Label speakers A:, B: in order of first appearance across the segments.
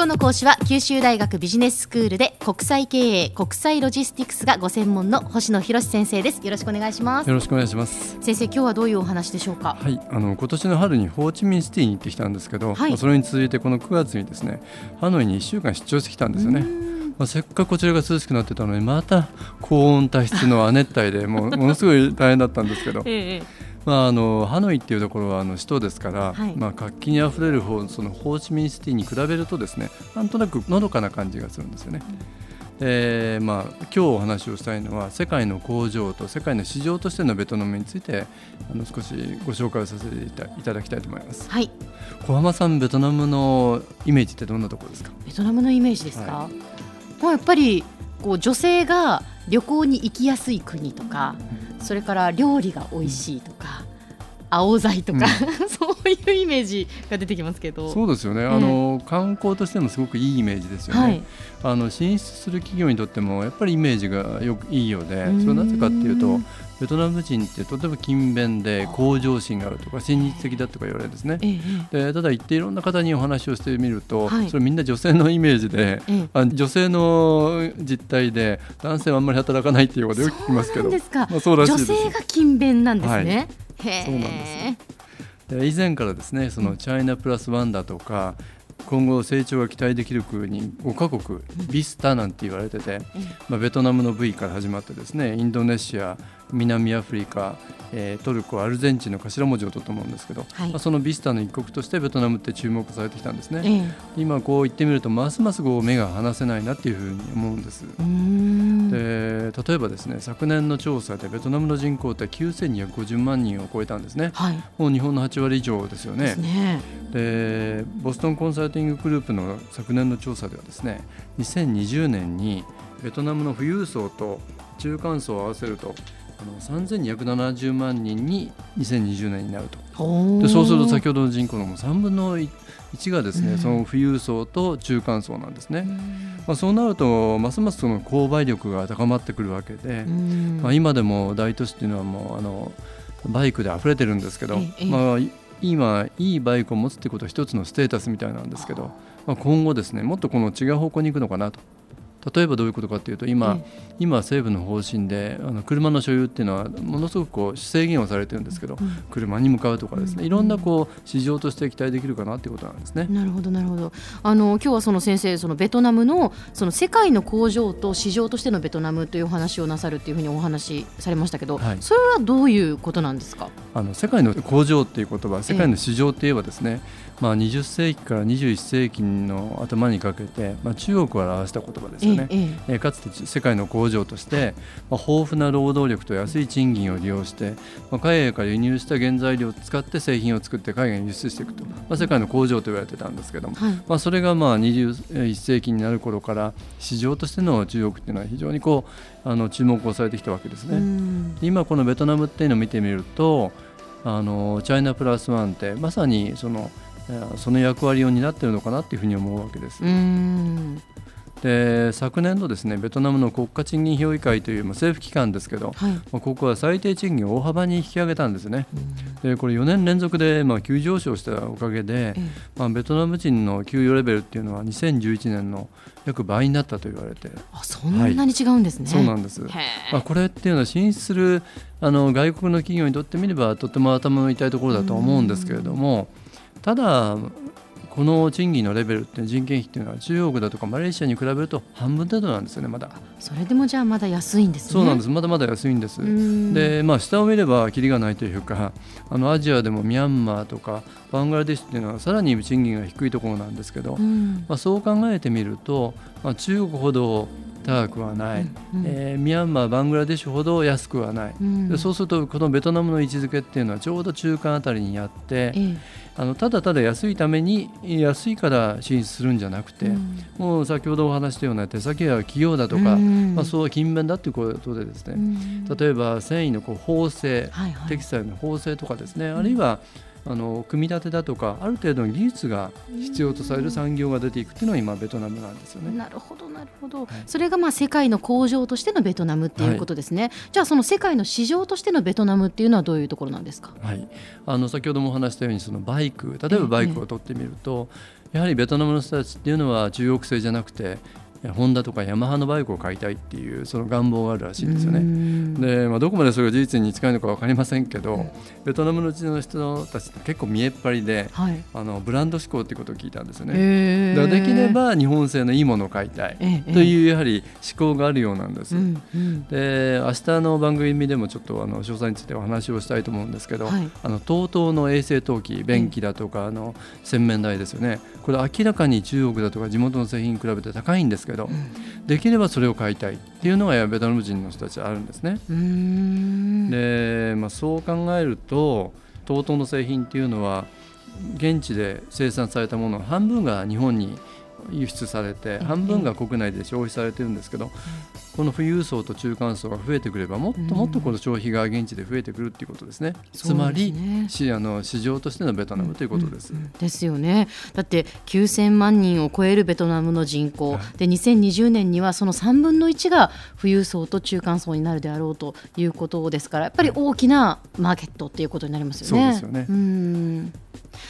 A: 今日の講師は九州大学ビジネススクールで国際経営国際ロジスティクスがご専門の星野博先生です。よろしくお願いします。
B: よろしくお願いします。
A: 先生今日はどういうお話でしょうか？
B: はい。あの今年の春にホーチミンシティに行ってきたんですけど、はい、それに続いてこの9月にですねハノイに1週間出張してきたんですよね。まあ、せっかくこちらが涼しくなってたのにまた高温多湿の亜熱帯でもうものすごい大変だったんですけど、ええまあ、あのハノイっていうところはあの首都ですから、はい、まあ、活気にあふれる方そのホーチミンシティに比べるとですねなんとなくのどかな感じがするんですよね。うん、でまあ、今日お話をしたいのは世界の工場と世界の市場としてのベトナムについてあの少しご紹介をさせていただきたいと思います。はい、小浜さんベトナムのイメージってどんなところですか？
A: ベトナムのイメージですか、はい、まあ、やっぱりこう女性が旅行に行きやすい国とか、それから料理が美味しいとか、青材とか、うん、そういうイメージが出てきますけど。
B: そうですよね、あの観光としてもすごくいいイメージですよね、はい、あの進出する企業にとってもやっぱりイメージがよくいいようでそれはなぜかっていうとベトナム人ってとても勤勉で向上心があるとか親日的だとか言われるんですね、でただ行っていろんな方にお話をしてみると、はい、それみんな女性のイメージで、あ女性の実態で男性はあんまり働かないっていうことよく聞きますけど。
A: まあ、そうらしいです女性が勤勉なんですね、はい
B: そうなんですで以前からですねそのチャイナプラスワンだとか今後成長が期待できる国5カ国ビスタなんて言われてて、まあ、ベトナムの V から始まってですねインドネシア南アフリカ、えー、トルコアルゼンチンの頭文字を取ったと思うんですけど、はい、まあ、そのビスタの一国としてベトナムって注目されてきたんですね、えー、今こう言ってみるとますますこう目が離せないなっていうふうに思うんですで例えばですね昨年の調査でベトナムの人口って9250万人を超えたんですね、はい、もう日本の8割以上ですよね。でボストンコンサルティンググループの昨年の調査ではですね2020年にベトナムの富裕層と中間層を合わせるとあの3270万人に2020年になると。でそうすると先ほどの人口のも3分の1がですね、うん、その富裕層と中間層なんですね、うん、まあ、そうなるとますますその購買力が高まってくるわけで、うん、まあ、今でも大都市っていうのはもうあのバイクで溢れてるんですけど、まあ、今いいバイクを持つってことは一つのステータスみたいなんですけど、まあ、今後ですねもっとこの違う方向に行くのかなと例えばどういうことかというと今、今政府の方針であの車の所有っていうのはものすごくこう制限をされてるんですけど、うん、車に向かうとかですね、いろんなこう市場として期待できるかなということなんですね。
A: なるほどなるほど。あの今日はその先生そのベトナムのその世界の工場と市場としてのベトナムというお話をなさるっていうふうにお話しされましたけど、はい、それはどういうことなんですか？
B: あの世界の工場っていう言葉、世界の市場って言えばですね。えまあ、20世紀から21世紀の頭にかけて、まあ、中国を表した言葉ですよね、ええかつて世界の工場として、まあ、豊富な労働力と安い賃金を利用して、まあ、海外から輸入した原材料を使って製品を作って海外に輸出していくと、まあ、世界の工場と言われてたんですけども、はい、まあ、それがまあ21世紀になる頃から市場としての中国っていうのは非常にこうあの注目をされてきたわけですね。今このベトナムっていうのを見てみるとあのチャイナプラスワンってまさにそのその役割を担っているのかなというふうに思うわけです。で昨年度ですねベトナムの国家賃金評議会という、まあ、政府機関ですけど、はい、まあ、ここは最低賃金を大幅に引き上げたんですね。でこれ4年連続で、まあ、急上昇したおかげで、まあ、ベトナム人の給与レベルっていうのは2011年の約倍になったと言われて。
A: あそんなに違うんですね、
B: はい、そうなんです、まあ、これっていうのは進出するあの外国の企業にとってみればとても頭の痛いところだと思うんですけれどもただこの賃金のレベルって人件費っていうのは中国だとかマレーシアに比べると半分程度なんですよねまだ。
A: それでもじゃあまだ安いんですね。
B: そうなんです。まだまだ安いんです。でまあ下を見ればきりがないというかあのアジアでもミャンマーとかバングラデシュっていうのはさらに賃金が低いところなんですけど、まあ、そう考えてみると、まあ、中国ほど高くはない、うん、えー、ミャンマーバングラデシュほど安くはない、うん、でそうするとこのベトナムの位置づけっていうのはちょうど中間あたりにあって、えあのただただ安いために安いから進出するんじゃなくて、うん、もう先ほどお話したような手先は企業だとか、まあ、そう勤勉だということでですね、例えば繊維のこう縫製、はいはい、テキスタイルの縫製とかですね。あるいはあの組み立てだとかある程度の技術が必要とされる産業が出ていくっていうのが今ベトナムなんですよね。
A: なるほどなるほど、はい、それがまあ世界の工場としてのベトナムっていうことですね、はい、じゃあその世界の市場としてのベトナムっていうのはどういうところなんですか、
B: はい、あの先ほどもお話したようにそのバイク例えばバイクを取ってみると、やはりベトナムの人たちっていうのは中国製じゃなくてホンダとかヤマハのバイクを買いたいっていうその願望があるらしいんですよね。で、まあ、どこまでそれが事実に近いのか分かりませんけど、ベトナムのうちの人たちって結構見えっ張りで、はい、あのブランド志向ってことを聞いたんですよね。だからできれば日本製のいいものを買いたいというやはり思考があるようなんです。で明日の番組でもちょっとあの詳細についてお話をしたいと思うんですけど、はい、あの TOTO の衛星陶器便器だとかあの洗面台ですよね。これ明らかに中国だとか地元の製品に比べて高いんですけど、できればそれを買いたいっていうのがベトナム人の人たちあるんですね。で、まあ、そう考えると TOTO の製品っていうのは現地で生産されたものの半分が日本に輸出されて半分が国内で消費されてるんですけど、この富裕層と中間層が増えてくればもっともっとこの消費が現地で増えてくるっていうことですね、つまりしあの市場としてのベトナムということです。
A: ですよね。だって9000万人を超えるベトナムの人口、で2020年にはその3分の1が富裕層と中間層になるであろうということですからやっぱり大きなマーケットっていうことになりますよね。
B: そうですよね。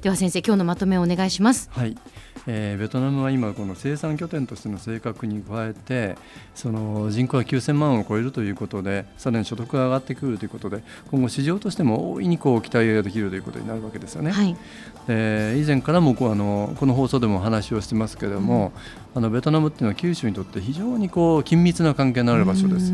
A: では先生今日のまとめをお願いします。
B: はいえー、ベトナムは今この生産拠点としての性格に加えてその人口が9000万を超えるということでさらに所得が上がってくるということで今後市場としても大いにこう期待ができるということになるわけですよね。はい、で以前からもこうあのこの放送でも話をしてますけれども、うん、あのベトナムっていうのは九州にとって非常にこう緊密な関係のある場所です。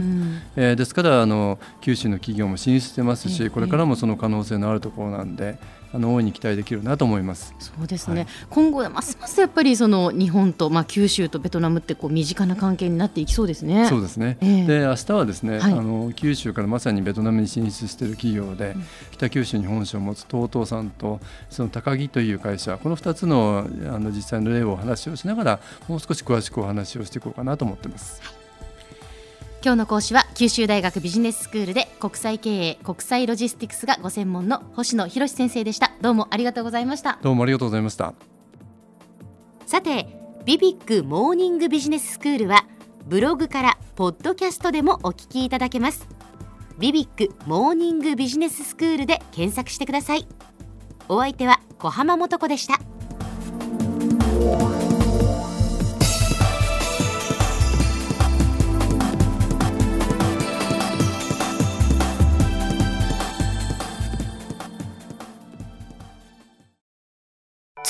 B: えー、ですからあの九州の企業も進出してますしこれからもその可能性のあるところなんで。あの大いに期待できるなと思います。
A: そうですね、はい、今後ますますやっぱりその日本と、まあ、九州とベトナムってこう身近な関係になっていきそうですね。
B: そうですね、えー、で明日はですね、はい、あの九州からまさにベトナムに進出している企業で、うん、北九州に本社を持つ TOTO さんとその高木という会社この2つのあの実際の例をお話をしながらもう少し詳しくお話をしていこうかなと思ってます。はい
A: 今日の講師は九州大学ビジネススクールで国際経営国際ロジスティクスがご専門の星野博先生でした。どうもありがとうございました。
B: どうもありがとうございました。
A: さてビビックモーニングビジネススクールはブログからポッドキャストでもお聞きいただけます。ビビックモーニングビジネススクールで検索してください。お相手は小浜もとこでした